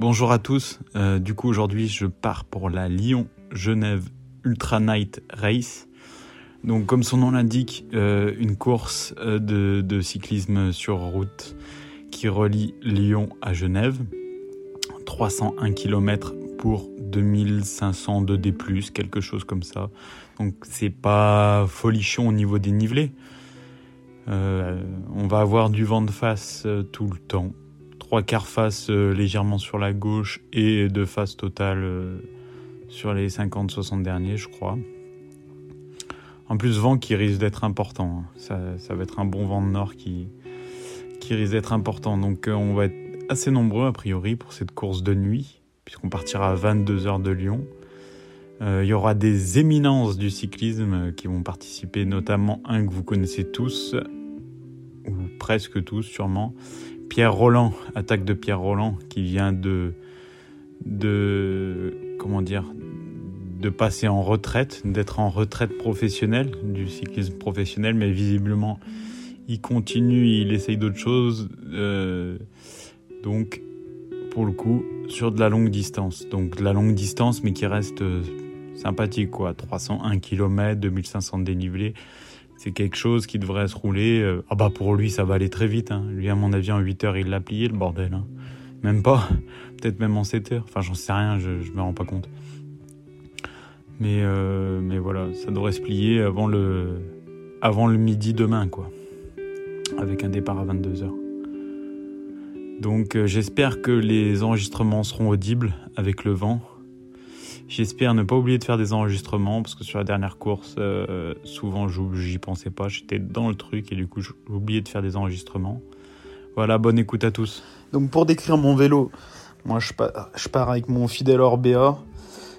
Bonjour à tous. Euh, du coup, aujourd'hui, je pars pour la Lyon-Genève Ultra Night Race. Donc, comme son nom l'indique, euh, une course euh, de, cyclisme sur route qui relie Lyon à Genève. 301 km pour 2500 de D+, quelque chose comme ça. Donc, c'est pas folichon au niveau des nivelés. on va avoir du vent de face tout le temps trois quarts face euh, légèrement sur la gauche et de face totale euh, sur les 50-60 derniers, je crois. En plus, vent qui risque d'être important. Hein. Ça, va être un bon vent de nord qui, qui risque d'être important. Donc, euh, on va être assez nombreux, a priori, pour cette course de nuit, puisqu'on partira à 22 heures de Lyon. Il y aura des éminences du cyclisme qui vont participer, notamment un que vous connaissez tous, ou presque tous sûrement, Pierre Roland, attaque de Pierre Roland, qui vient de, de comment dire, de passer en retraite, d'être en retraite professionnelle, du cyclisme professionnel, mais visiblement il continue, il essaye d'autres choses, euh, donc pour le coup sur de la longue distance, donc de la longue distance, mais qui reste euh, sympathique quoi, 301 km, 2500 dénivelés c'est quelque chose qui devrait se rouler. Euh, ah bah pour lui, ça va aller très vite. Hein. Lui, à mon avis, en 8 heures, il l'a plié, le bordel. Hein. Même pas. Peut-être même en 7 heures. Enfin, j'en sais rien, je, je me rends pas compte. Mais, euh, mais voilà, ça devrait se plier avant le, avant le midi demain, quoi. Avec un départ à 22 heures. Donc euh, j'espère que les enregistrements seront audibles avec le vent. J'espère ne pas oublier de faire des enregistrements parce que sur la dernière course, euh, souvent j'y pensais pas, j'étais dans le truc et du coup j'ai oublié de faire des enregistrements. Voilà, bonne écoute à tous. Donc pour décrire mon vélo, moi je pars, avec mon fidèle Orbea.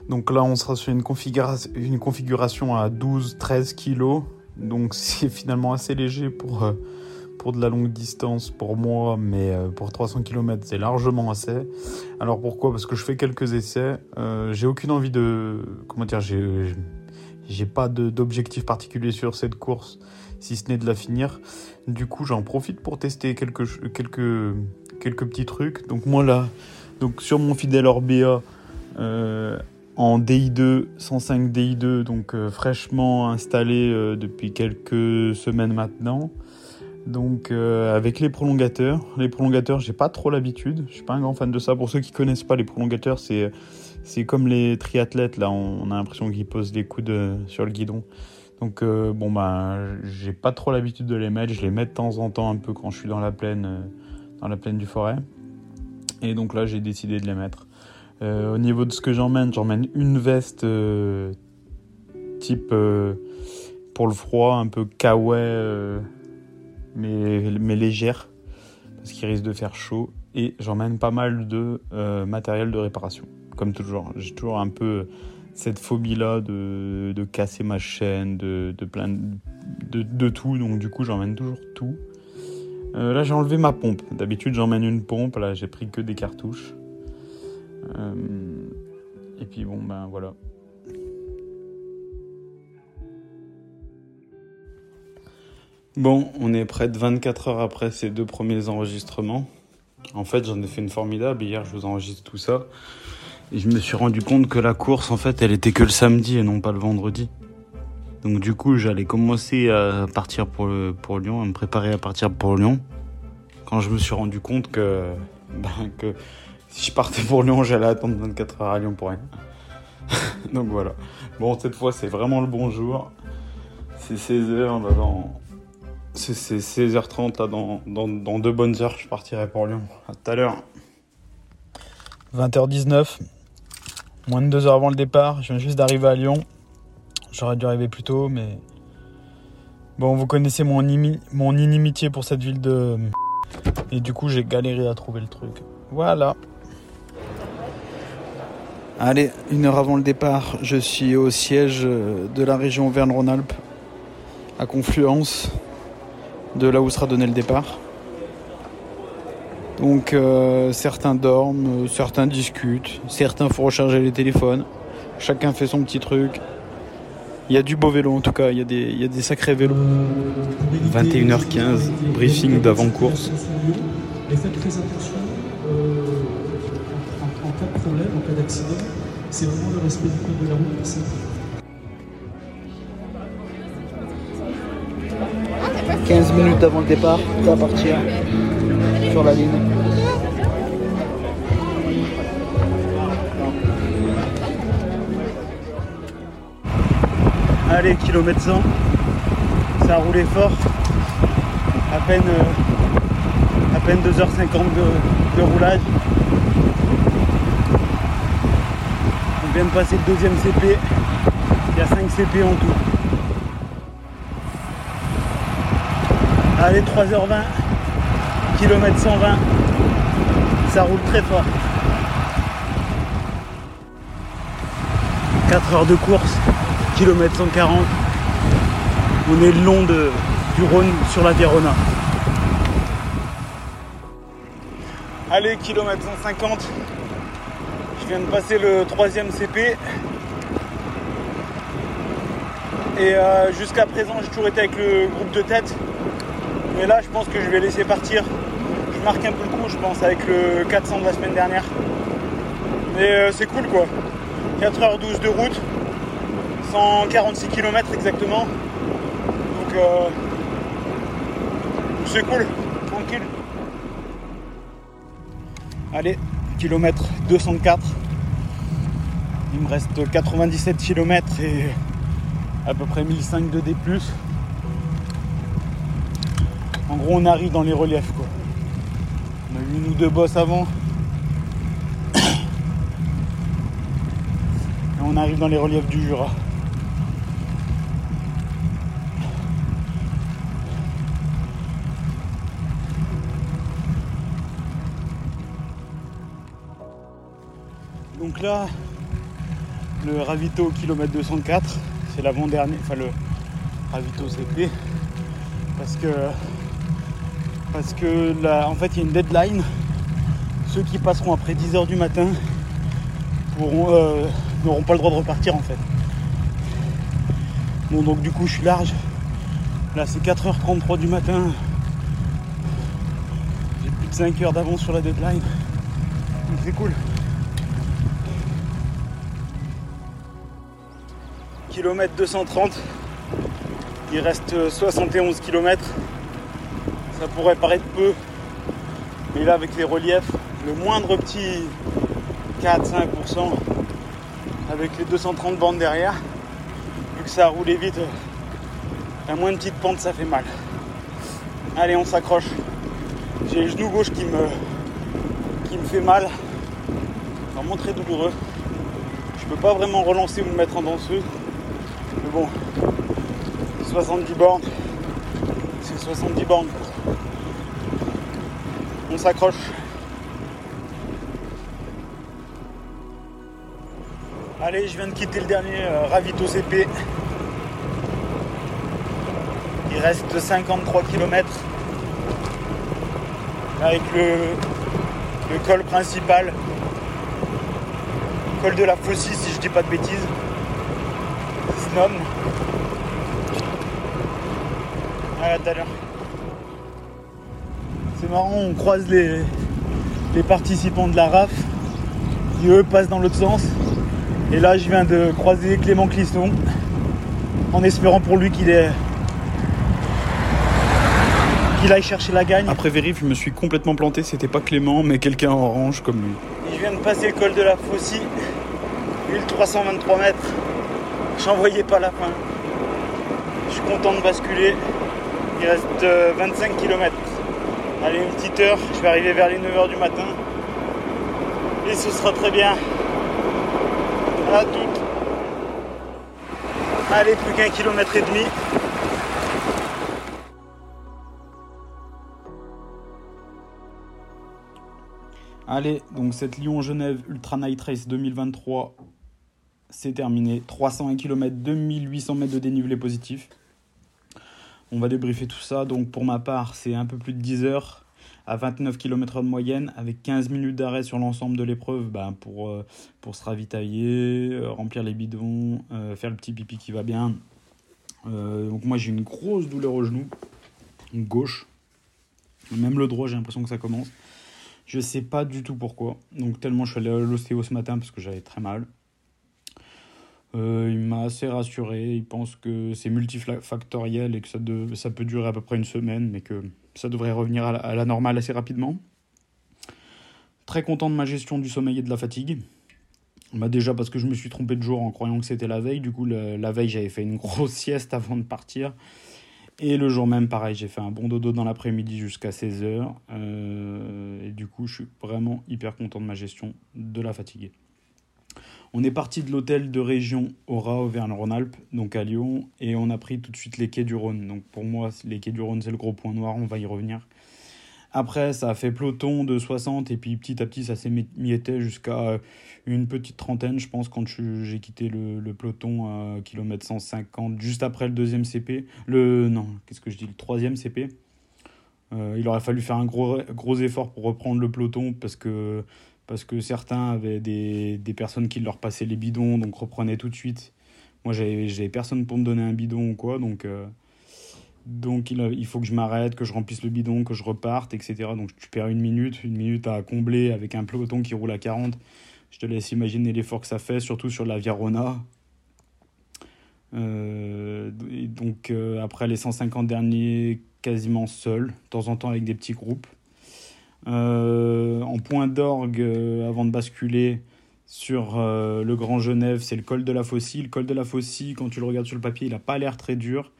Donc là on sera sur une, configuration, une configuration à 12-13 kg. Donc c'est finalement assez léger pour... Euh, pour de la longue distance pour moi, mais euh, pour 300 km c'est largement assez. Alors pourquoi? Parce que je fais quelques essais. Euh, j'ai aucune envie de, comment dire, j'ai, pas d'objectif particulier sur cette course, si ce n'est de la finir. Du coup, j'en profite pour tester quelques quelques quelques petits trucs. Donc moi là, donc sur mon fidèle Orbea. Euh, en DI2, 105 DI2, donc fraîchement installé depuis quelques semaines maintenant. Donc euh, avec les prolongateurs, les prolongateurs, j'ai pas trop l'habitude. Je suis pas un grand fan de ça. Pour ceux qui connaissent pas les prolongateurs, c'est c'est comme les triathlètes là. On, a l'impression qu'ils posent des coudes sur le guidon. Donc euh, bon bah j'ai pas trop l'habitude de les mettre. Je les mets de temps en temps un peu quand je suis dans la plaine, euh, dans la plaine du forêt. Et donc là j'ai décidé de les mettre. au niveau de ce que j'emmène, j'emmène une veste type pour le froid, un peu kawaii mais, légère, parce qu'il risque de faire chaud. Et j'emmène pas mal de euh, matériel de réparation, comme toujours. J'ai toujours un peu cette phobie-là de, de, casser ma chaîne, de, de plein de, de, tout. Donc du coup, j'emmène toujours tout. Euh, là, j'ai enlevé ma pompe. D'habitude, j'emmène une pompe. Là, j'ai pris que des cartouches. Euh, et puis bon, ben voilà. Bon, on est près de 24 heures après ces deux premiers enregistrements. En fait, j'en ai fait une formidable. Hier, je vous enregistre tout ça. Et je me suis rendu compte que la course, en fait, elle était que le samedi et non pas le vendredi. Donc du coup, j'allais commencer à partir pour, Lyon, à me préparer à partir pour Lyon. Quand je me suis rendu compte que, ben, que si je partais pour Lyon, j'allais attendre 24 heures à Lyon pour rien. Donc voilà. Bon, cette fois, c'est vraiment le bon jour. C'est 16 heures, là, dans, c'est 16h30 là, dans, dans, deux bonnes heures, je partirai pour Lyon. À tout à l'heure. 20h19, moins de deux heures avant le départ. Je viens juste d'arriver à Lyon. J'aurais dû arriver plus tôt, mais bon, vous connaissez mon, mon inimitié pour cette ville de et du coup j'ai galéré à trouver le truc. Voilà. Allez, une heure avant le départ, je suis au siège de la région Auvergne-Rhône-Alpes, à Confluence de là où sera donné le départ. Donc euh, certains dorment, certains discutent, certains font recharger les téléphones, chacun fait son petit truc. Il y a du beau vélo en tout cas, il y a des, il y a des sacrés vélos. 21h15, briefing d'avant-course. problème en cas d'accident. C'est vraiment le respect du code de la route. 15 minutes avant le départ, à partir sur la ligne. Allez, kilomètre 100. Ça a roulé fort. À peine, euh, à peine 2h50 de, de roulage. On vient de passer le deuxième CP. Il y a 5 CP en tout. Allez, 3h20. Kilomètre 120. Ça roule très fort. 4 heures de course kilomètre 140. On est le long du Rhône sur la Verona. Allez, kilomètre 150. Je viens de passer le troisième CP. Et euh, jusqu'à présent, j'ai toujours été avec le groupe de tête. Mais là, je pense que je vais laisser partir. Je marque un peu le coup, je pense, avec le 400 de la semaine dernière. Mais euh, c'est cool quoi. 4h12 de route. 146 km exactement. Donc euh, c'est cool, tranquille. Allez, kilomètre 204. Il me reste 97 km et à peu près 1005 de D+. Gros, on arrive dans les reliefs quoi. On a eu une ou deux bosses avant. Et on arrive dans les reliefs du Jura. Donc là, le ravito au kilomètre 204, c'est l'avant-dernier, enfin le ravito CP, parce que parce que là, en fait il y a une deadline. Ceux qui passeront après 10h du matin euh, n'auront pas le droit de repartir en fait. Bon donc du coup je suis large. Là c'est 4h33 du matin. J'ai plus de 5 heures d'avance sur la deadline. Donc c'est cool. Kilomètre 230. Il reste 71 km. Ça pourrait paraître peu. Mais là avec les reliefs, le moindre petit 4-5% avec les 230 bandes derrière, vu que ça a roulé vite, la moindre petite pente ça fait mal. Allez on s'accroche. J'ai le genou gauche qui me, qui me fait mal. Vraiment très douloureux. Je peux pas vraiment relancer ou me mettre en danseuse. Mais bon, 70 bornes, c'est 70 bornes. On s'accroche. Allez, je viens de quitter le dernier euh, ravito CP. Il reste 53 km avec le, col principal. Col de la Fossie si je dis pas de bêtises. Snom. À tout à l'heure. C'est marrant, on croise les, les participants de la RAF qui eux passent dans l'autre sens. Et là, je viens de croiser Clément Clisson en espérant pour lui qu'il est qu'il aille chercher la gagne. Après vérif, je me suis complètement planté. C'était pas Clément, mais quelqu'un en orange comme lui. Je viens de passer le col de la Fossie, 1323 mètres. J'en voyais pas la fin. Je suis content de basculer. Il reste euh, 25 km. Allez, une petite heure. Je vais arriver vers les 9h du matin. Et ce sera très bien. À toutes. Allez, plus qu'un kilomètre et demi. Allez, donc cette Lyon-Genève Ultra Night Race 2023, c'est terminé. 301 km, 2800 mètres de dénivelé positif. On va débriefer tout ça. Donc pour ma part, c'est un peu plus de 10 heures à 29 km de moyenne, avec 15 minutes d'arrêt sur l'ensemble de l'épreuve ben, pour, euh, pour se ravitailler, euh, remplir les bidons, euh, faire le petit pipi qui va bien. Donc moi j'ai une grosse douleur au genou, gauche. Même le droit, j'ai l'impression que ça commence. Je sais pas du tout pourquoi. Donc tellement je suis allé à l'ostéo ce matin parce que j'avais très mal. Euh, il m'a assez rassuré. Il pense que c'est multifactoriel et que ça, peut durer à peu près une semaine, mais que ça devrait revenir à la, normale assez rapidement. Très content de ma gestion du sommeil et de la fatigue. Bah déjà parce que je me suis trompé de jour en croyant que c'était la veille. Du coup, la veille, j'avais fait une grosse sieste avant de partir. Et le jour même, pareil, j'ai fait un bon dodo dans l'après-midi jusqu'à 16h. et du coup, je suis vraiment hyper content de ma gestion de la fatigue. On est parti de l'hôtel de région Aura Auvergne-Rhône-Alpes, donc à Lyon, et on a pris tout de suite les quais du Rhône. Donc pour moi, les quais du Rhône, c'est le gros point noir, on va y revenir. Après, ça a fait peloton de 60, et puis petit à petit, ça s'est mietté jusqu'à une petite trentaine, je pense, quand j'ai quitté le, le peloton à kilomètre 150, juste après le deuxième CP. Le, non, qu'est-ce que je dis, le troisième CP. Euh, il aurait fallu faire un gros, gros effort pour reprendre le peloton parce que, parce que certains avaient des, des personnes qui leur passaient les bidons, donc reprenaient tout de suite. Moi, j'avais personne pour me donner un bidon ou quoi, donc, euh, donc il, faut que je m'arrête, que je remplisse le bidon, que je reparte, etc. Donc tu perds une minute, une minute à combler avec un peloton qui roule à 40. Je te laisse imaginer l'effort que ça fait, surtout sur la Via Rona. Euh, donc euh, après les 150 derniers, quasiment seul, de temps en temps avec des petits groupes. Euh, en point d'orgue, euh, avant de basculer sur euh, le Grand Genève, c'est le col de la Faucille. Le col de la Faucille, quand tu le regardes sur le papier, il n'a pas l'air très dur.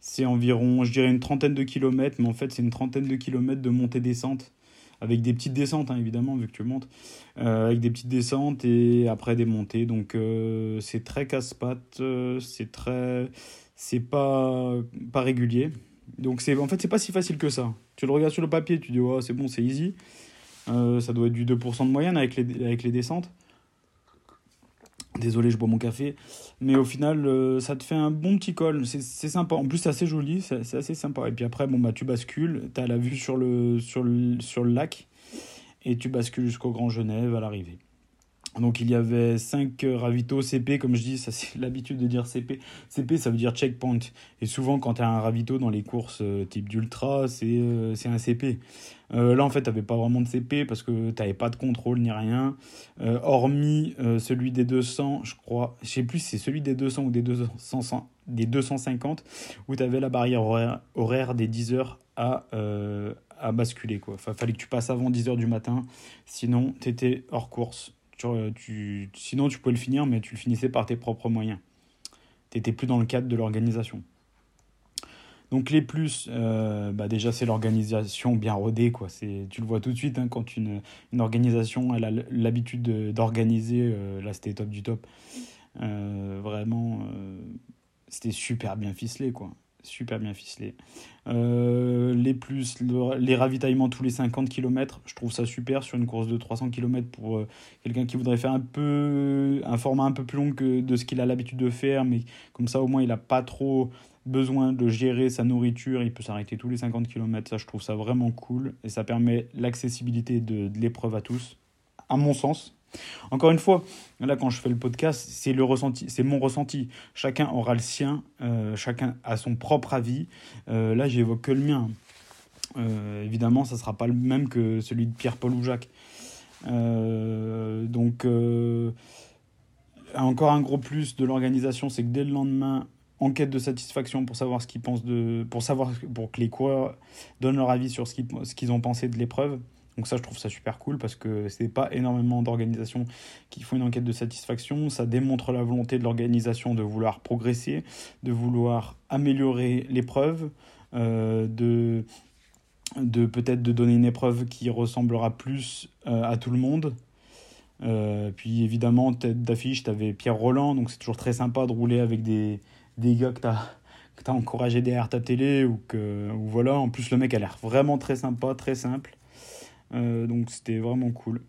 C'est environ, je dirais, une trentaine de kilomètres, mais en fait, c'est une trentaine de kilomètres de montée-descente, avec des petites descentes, hein, évidemment, vu que tu montes, avec des petites descentes et après des montées. Donc, c'est très casse-pattes, c'est très. C'est pas, pas régulier. Donc, c'est en fait, c'est pas si facile que ça. Tu le regardes sur le papier, tu dis, ouais, c'est bon, c'est easy. Euh, ça doit être du 2% de moyenne avec les, avec les descentes. Désolé, je bois mon café. Mais au final, euh, ça te fait un bon petit col. C'est sympa. En plus, c'est assez joli. C'est c'est assez sympa. Et puis après, bon, bah, tu bascules. Tu as la vue sur le, sur, le, sur le lac. Et tu bascules jusqu'au Grand Genève à l'arrivée. Donc il y avait 5 ravitaux CP, comme je dis, ça c'est l'habitude de dire CP. CP ça veut dire checkpoint. Et souvent quand tu as un ravito dans les courses euh, type d'ultra, c'est euh, un CP. Euh, là en fait tu n'avais pas vraiment de CP parce que tu n'avais pas de contrôle ni rien. Euh, hormis euh, celui des 200, je crois, je sais plus si c'est celui des 200 ou des, 200, des 250, où tu avais la barrière horaire, des 10 heures à, euh, à basculer. Quoi. Enfin, fallait que tu passes avant 10 heures du matin, sinon tu étais hors course. Tu, tu, sinon, tu pouvais le finir, mais tu le finissais par tes propres moyens. Tu n'étais plus dans le cadre de l'organisation. Donc les plus, euh, bah déjà c'est l'organisation bien rodée. Quoi. Tu le vois tout de suite hein, quand une, une, organisation elle a l'habitude d'organiser, euh, là c'était top du top. Euh, vraiment, c'était super bien ficelé. quoi super bien ficelé. Euh, les plus, le, les ravitaillements tous les 50 km, je trouve ça super sur une course de 300 km pour euh, quelqu'un qui voudrait faire un peu un format un peu plus long que de ce qu'il a l'habitude de faire, mais comme ça au moins il n'a pas trop besoin de gérer sa nourriture, il peut s'arrêter tous les 50 km, ça je trouve ça vraiment cool et ça permet l'accessibilité de l'épreuve à tous, à mon sens. Encore une fois, là quand je fais le podcast, c'est le ressenti, c'est mon ressenti. Chacun aura le sien, euh, chacun a son propre avis. Euh, là, j'évoque que le mien. Euh, évidemment, ça sera pas le même que celui de Pierre-Paul ou Jacques. Donc, encore un gros plus de l'organisation, c'est que dès le lendemain, enquête de satisfaction pour savoir ce qu'ils pensent de, pour savoir, pour que les coureurs donnent leur avis sur ce qu'ils, ce qu'ils ont pensé de l'épreuve. Donc ça, je trouve ça super cool parce que c'est pas énormément d'organisations qui font une enquête de satisfaction. Ça démontre la volonté de l'organisation de vouloir progresser, de vouloir améliorer l'épreuve, euh, de, peut-être de donner une épreuve qui ressemblera plus euh, à tout le monde. Euh, puis évidemment, tête d'affiche, tu avais Pierre Roland, donc c'est toujours très sympa de rouler avec des, des gars que tu as as encouragé derrière ta télé ou que ou voilà en plus le mec a l'air vraiment très sympa très simple donc c'était vraiment cool.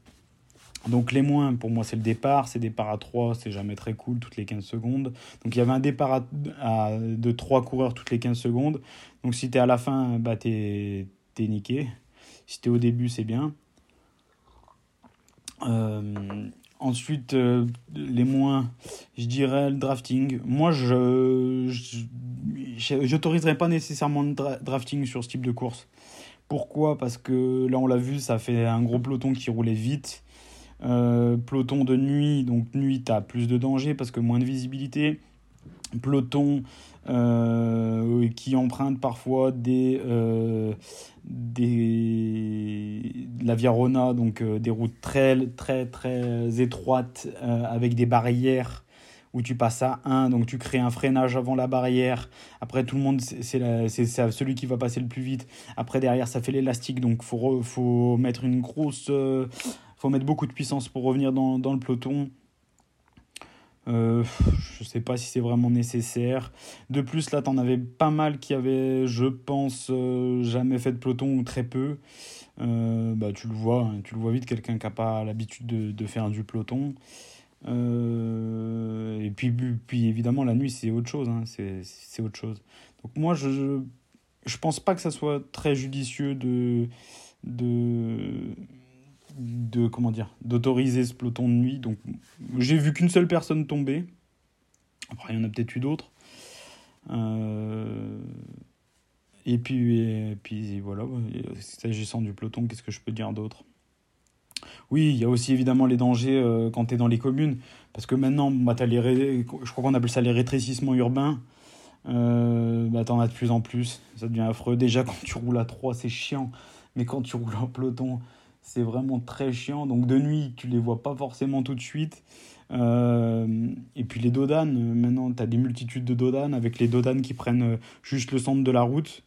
Donc les moins, pour moi, c'est le départ. C'est départ à 3, c'est jamais très cool, toutes les 15 secondes. Donc il y avait un départ à, de 3 coureurs toutes les 15 secondes. Donc si t'es à la fin, bah t'es es niqué. Si t'es au début, c'est bien. Euh, ensuite, euh, les moins, je dirais le drafting. Moi, je j'autoriserais pas nécessairement le dra drafting sur ce type de course Pourquoi? Parce que là, on l'a vu, ça fait un gros peloton qui roulait vite. Euh, peloton de nuit, donc nuit, tu as plus de danger parce que moins de visibilité. Peloton euh, qui emprunte parfois des, euh, des la Via Rona, donc des routes très très très étroites avec des barrières où tu passes à 1, donc tu crées un freinage avant la barrière. Après, tout le monde, c'est celui qui va passer le plus vite. Après, derrière, ça fait l'élastique, donc il faut, mettre une grosse. Euh, faut mettre beaucoup de puissance pour revenir dans, le peloton. Euh, je sais pas si c'est vraiment nécessaire. De plus, là, tu en avais pas mal qui avaient, je pense, euh, jamais fait de peloton ou très peu. Euh, bah, tu le vois, hein, tu le vois vite, quelqu'un qui n'a pas l'habitude de, de, faire du peloton. Euh, et puis, puis évidemment, la nuit, c'est autre chose. Hein, c'est autre chose. Donc moi, je, je pense pas que ça soit très judicieux de, de, de comment dire, d'autoriser ce peloton de nuit. Donc j'ai vu qu'une seule personne tomber. Après, il y en a peut-être eu d'autres. Euh, et puis, et puis voilà, s'agissant du peloton, qu'est-ce que je peux dire d'autre? Oui, il y a aussi évidemment les dangers euh, quand tu es dans les communes. Parce que maintenant, bah, je crois qu'on appelle ça les rétrécissements urbains. Euh, bah, t'en as de plus en plus. Ça devient affreux. Déjà, quand tu roules à 3, c'est chiant. Mais quand tu roules en peloton, c'est vraiment très chiant. Donc de nuit, tu les vois pas forcément tout de suite. Euh, et puis les dodanes, maintenant tu as des multitudes de dodanes avec les dodanes qui prennent euh, juste le centre de la route.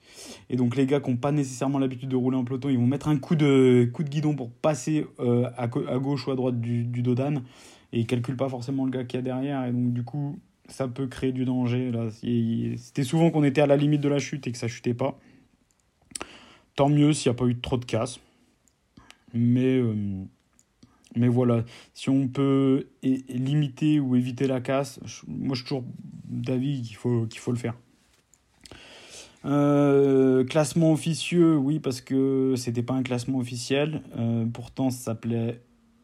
Et donc les gars qui n'ont pas nécessairement l'habitude de rouler en peloton, ils vont mettre un coup de, guidon pour passer euh, à, gauche ou à droite du, du. Et ils calculent pas forcément le gars qui y a derrière. Et donc du coup, ça peut créer du danger. Là. C'était souvent qu'on était à la limite de la chute et que ça chutait pas. Tant mieux s'il n'y a pas eu trop de casse. Mais... Mais voilà, si on peut limiter ou éviter la casse, moi je suis toujours d'avis qu'il faut, qu'il faut le faire. Euh, classement officieux, oui, parce que c'était pas un classement officiel. Euh, pourtant, ça s'appelait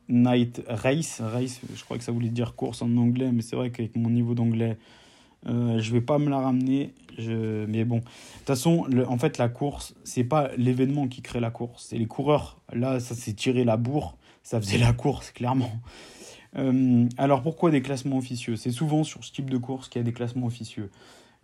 Night Race. Race, je crois que ça voulait dire course en anglais, mais c'est vrai qu'avec mon niveau d'anglais, euh, je vais pas me la ramener. Mais bon, de toute façon, en fait, la course, c'est pas l'événement qui crée la course, c'est les coureurs. Là, ça s'est tiré la bourre ça faisait la course, clairement. Euh, alors pourquoi des classements officieux? C'est souvent sur ce type de course qu'il y a des classements officieux.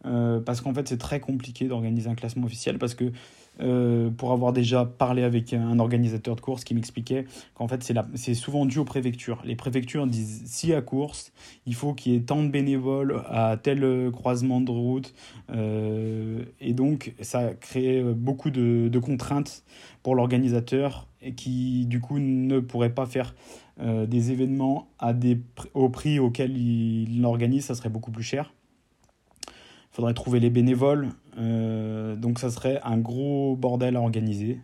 Euh, parce qu'en fait c'est très compliqué d'organiser un classement officiel parce que euh, pour avoir déjà parlé avec un organisateur de course qui m'expliquait qu'en fait c'est souvent dû aux préfectures. Les préfectures disent si à course il faut qu'il y ait tant de bénévoles à tel croisement de route et donc ça crée beaucoup de, contraintes pour l'organisateur qui du coup ne pourrait pas faire euh, des événements au prix auquel il l'organise, ça serait beaucoup plus cher. Il faudrait trouver les bénévoles, euh, donc ça serait un gros bordel à organiser.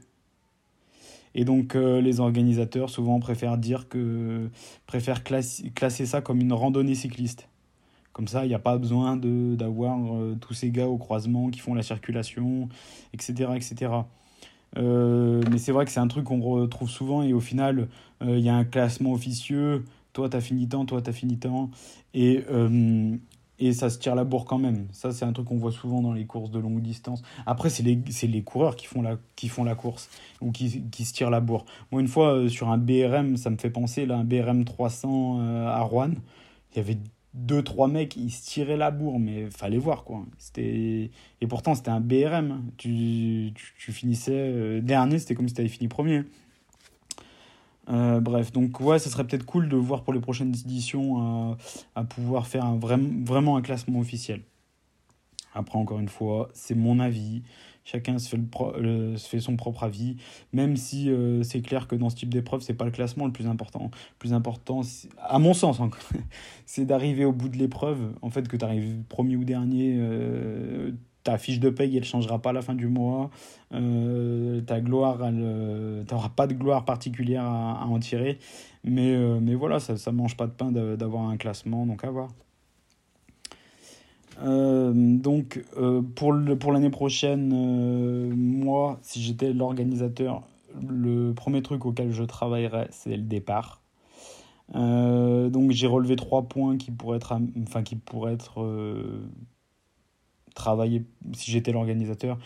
Et donc euh, les organisateurs souvent préfèrent dire que préfèrent classer, classer ça comme une randonnée cycliste. Comme ça, il n'y a pas besoin d'avoir tous ces gars au croisement qui font la circulation, etc. etc. Euh, mais c'est vrai que c'est un truc qu'on retrouve souvent et au final, euh, il y a un classement officieux. Toi, t'as fini tant, toi, t'as fini tant. Et, euh, et ça se tire la bourre quand même. Ça, c'est un truc qu'on voit souvent dans les courses de longue distance. Après, c'est les, les coureurs qui font, la, qui font la course ou qui, qui se tirent la bourre. Moi, une fois, sur un BRM, ça me fait penser, là, un BRM 300 à Rouen, il y avait deux trois mecs ils se tiraient la bourre mais fallait voir quoi et pourtant c'était un BRM tu, tu, finissais euh, dernier c'était comme si tu avais fini premier euh, bref donc ouais ça serait peut-être cool de voir pour les prochaines éditions à, à pouvoir faire un, vraiment un classement officiel après encore une fois c'est mon avis chacun se fait, son propre avis, même si euh, c'est clair que dans ce type d'épreuve, c'est pas le classement le plus important. Le plus important, à mon sens, hein, c'est d'arriver au bout de l'épreuve. En fait, que tu arrives premier ou dernier, euh, ta fiche de paye, elle changera pas à la fin du mois. Euh, ta gloire, tu n'auras pas de gloire particulière à, en tirer. Mais, mais voilà, ça ne mange pas de pain d'avoir un classement, donc à voir. Euh, donc euh, pour, l'année prochaine, euh, moi, si j'étais l'organisateur, le premier truc auquel je travaillerais, c'est le départ. donc j'ai relevé trois points qui pourraient être travaillés si j'étais l'organisateur.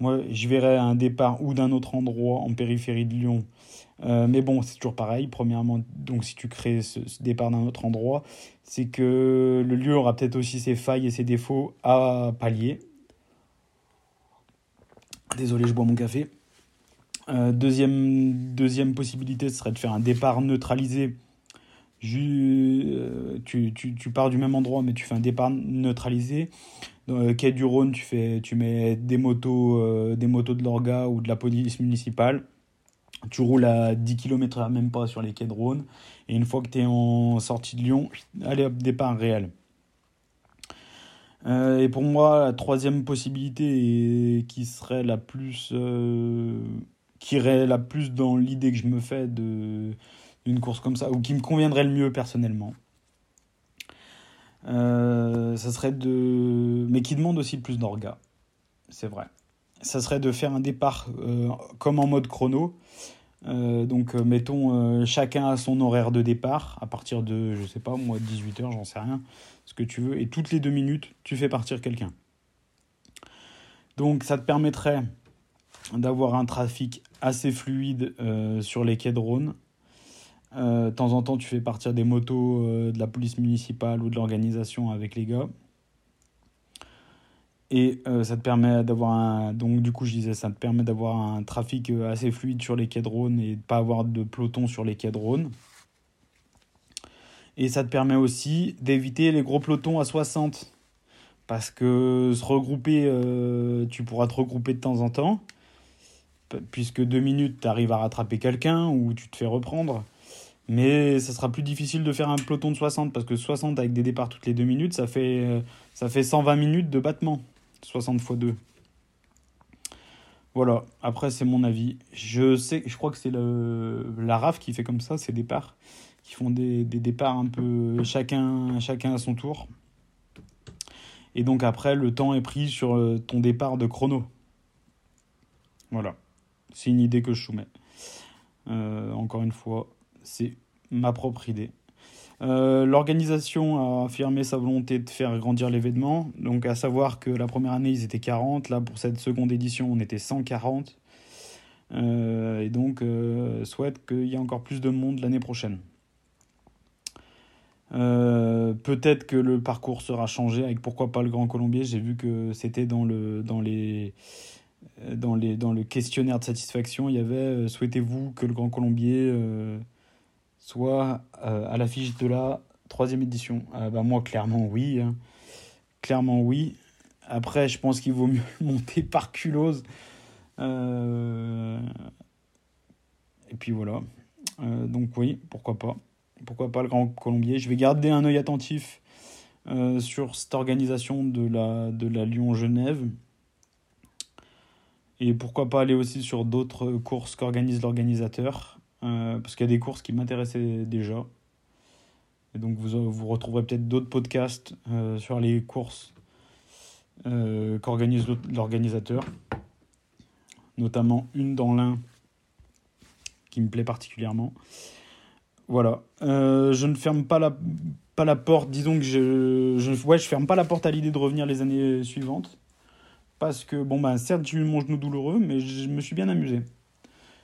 Moi, je verrais un départ ou d'un autre endroit en périphérie de Lyon. Euh, mais bon, c'est toujours pareil. Premièrement, donc si tu crées ce, départ d'un autre endroit, c'est que le lieu aura peut-être aussi ses failles et ses défauts à pallier. Désolé, je bois mon café. Euh, deuxième, deuxième possibilité, ce serait de faire un départ neutralisé. Euh, tu, tu, tu pars du même endroit, mais tu fais un départ neutralisé. Le quai du Rhône, tu, fais, tu mets des motos, euh, des motos de l'Orga ou de la police municipale. Tu roules à 10 km/h, même pas sur les quais de Rhône. Et une fois que tu es en sortie de Lyon, allez hop, départ réel. Euh, et pour moi, la troisième possibilité qui serait la plus, euh, qui irait la plus dans l'idée que je me fais d'une course comme ça, ou qui me conviendrait le mieux personnellement, euh, ça serait de, mais qui demande aussi plus d'orga, c'est vrai. Ça serait de faire un départ euh, comme en mode chrono. Euh, donc, euh, mettons, euh, chacun a son horaire de départ à partir de, je sais pas, moi, 18h, j'en sais rien, ce que tu veux. Et toutes les deux minutes, tu fais partir quelqu'un. Donc, ça te permettrait d'avoir un trafic assez fluide euh, sur les quais de. Euh, de temps en temps, tu fais partir des motos euh, de la police municipale ou de l'organisation avec les gars. Et euh, ça te permet d'avoir un. Donc, du coup, je disais, ça te permet d'avoir un trafic assez fluide sur les quais et de pas avoir de peloton sur les quais. Et ça te permet aussi d'éviter les gros pelotons à 60. Parce que se regrouper, tu pourras te regrouper de temps en temps. Puisque deux minutes, tu arrives à rattraper quelqu'un ou tu te fais reprendre. Mais ça sera plus difficile de faire un peloton de 60 parce que 60 avec des départs toutes les deux minutes, ça fait, euh, ça fait 120 minutes de battement. 60 x 2. Voilà, après c'est mon avis. Je sais, je crois que c'est la RAF qui fait comme ça, ces départs, qui font des, des départs un peu chacun, chacun à son tour. Et donc après, le temps est pris sur euh, ton départ de chrono. Voilà, c'est une idée que je soumets. Euh, encore une fois, c'est ma propre idée. Euh, L'organisation a affirmé sa volonté de faire grandir l'événement. Donc, à savoir que la première année, ils étaient 40. Là, pour cette seconde édition, on était 140. Euh, et donc, euh, souhaite qu'il y ait encore plus de monde l'année prochaine. Peut-être que le parcours sera changé avec pourquoi pas le Grand Colombier. J'ai vu que c'était dans le, dans, les, dans, les, dans le questionnaire de satisfaction. Il y avait Souhaitez-vous que le Grand Colombier soit euh, à l'affiche de la troisième édition Ah bah Moi, clairement, oui. hein. Clairement, oui. Après, je pense qu'il vaut mieux monter par culose. Euh, Et puis voilà. Euh, donc oui, pourquoi pas. Pourquoi pas le Grand Colombier. Je vais garder un œil attentif euh, sur cette organisation de la, de la Lyon-Genève. Et pourquoi pas aller aussi sur d'autres courses qu'organise l'organisateur. Euh, parce qu'il y a des courses qui m'intéressaient déjà. Et donc vous, vous retrouverez peut-être d'autres podcasts euh, sur les courses euh, qu'organise l'organisateur. Notamment une dans l'un qui me plaît particulièrement. Voilà. Je ne ferme pas la, pas la porte. Disons que je, je, ouais, je ferme pas la porte à l'idée de revenir les années suivantes. Parce que, bon, bah, certes, j'ai eu mon genou douloureux, mais je me suis bien amusé.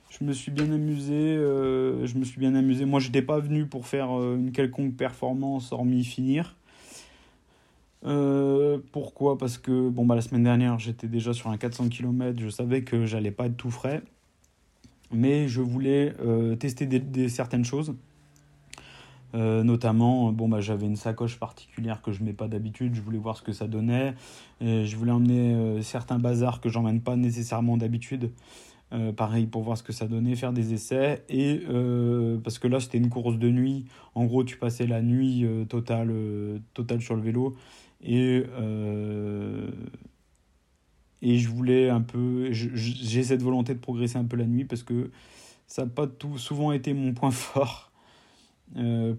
Je me suis bien amusé. euh, je me suis bien amusé. Moi, je n'étais pas venu pour faire euh, une quelconque performance, hormis finir. Euh, pourquoi? Parce que bon bah la semaine dernière j'étais déjà sur un 400 km, je savais que j'allais pas être tout frais, mais je voulais tester des, certaines choses. Notamment, bon bah j'avais une sacoche particulière que je mets pas d'habitude, je voulais voir ce que ça donnait. Je voulais emmener certains bazars que j'emmène pas nécessairement d'habitude. Euh, pareil pour voir ce que ça donnait, faire des essais. Et euh, parce que là c'était une course de nuit. En gros tu passais la nuit euh, totale, totale sur le vélo. Et, et je voulais un peu. J'ai cette volonté de progresser un peu la nuit parce que ça n'a pas tout, souvent été mon point fort.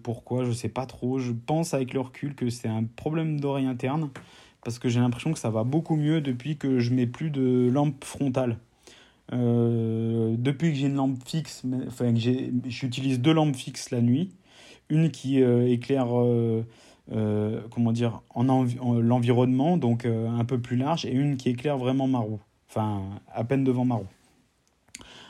Pourquoi? Je sais pas trop. Je pense avec le recul que c'est un problème d'oreille interne parce que j'ai l'impression que ça va beaucoup mieux depuis que je mets plus de lampe frontale. Euh, depuis que j'ai une lampe fixe, mais- enfin j'utilise deux lampes fixes la nuit, une qui euh, éclaire euh, comment dire en, en- l'environnement donc un peu plus large et une qui éclaire vraiment ma roue, enfin à peine devant ma roue.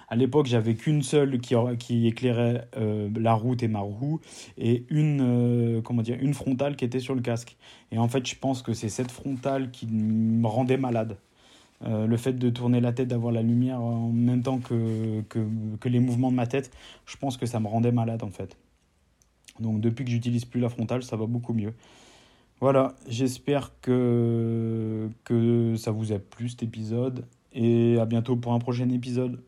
À l'époque, j'avais qu'une seule qui, qui éclairait la route et ma roue, et une, comment dire, une frontale qui était sur le casque. Et en fait, je pense que c'est cette frontale qui me rendait malade. Euh, le fait de tourner la tête, d'avoir la lumière en même temps que, les mouvements de ma tête, je pense que ça me rendait malade en fait. Donc depuis que j'utilise plus la frontale, ça va beaucoup mieux. Voilà, j'espère que, que ça vous a plu cet épisode et à bientôt pour un prochain épisode.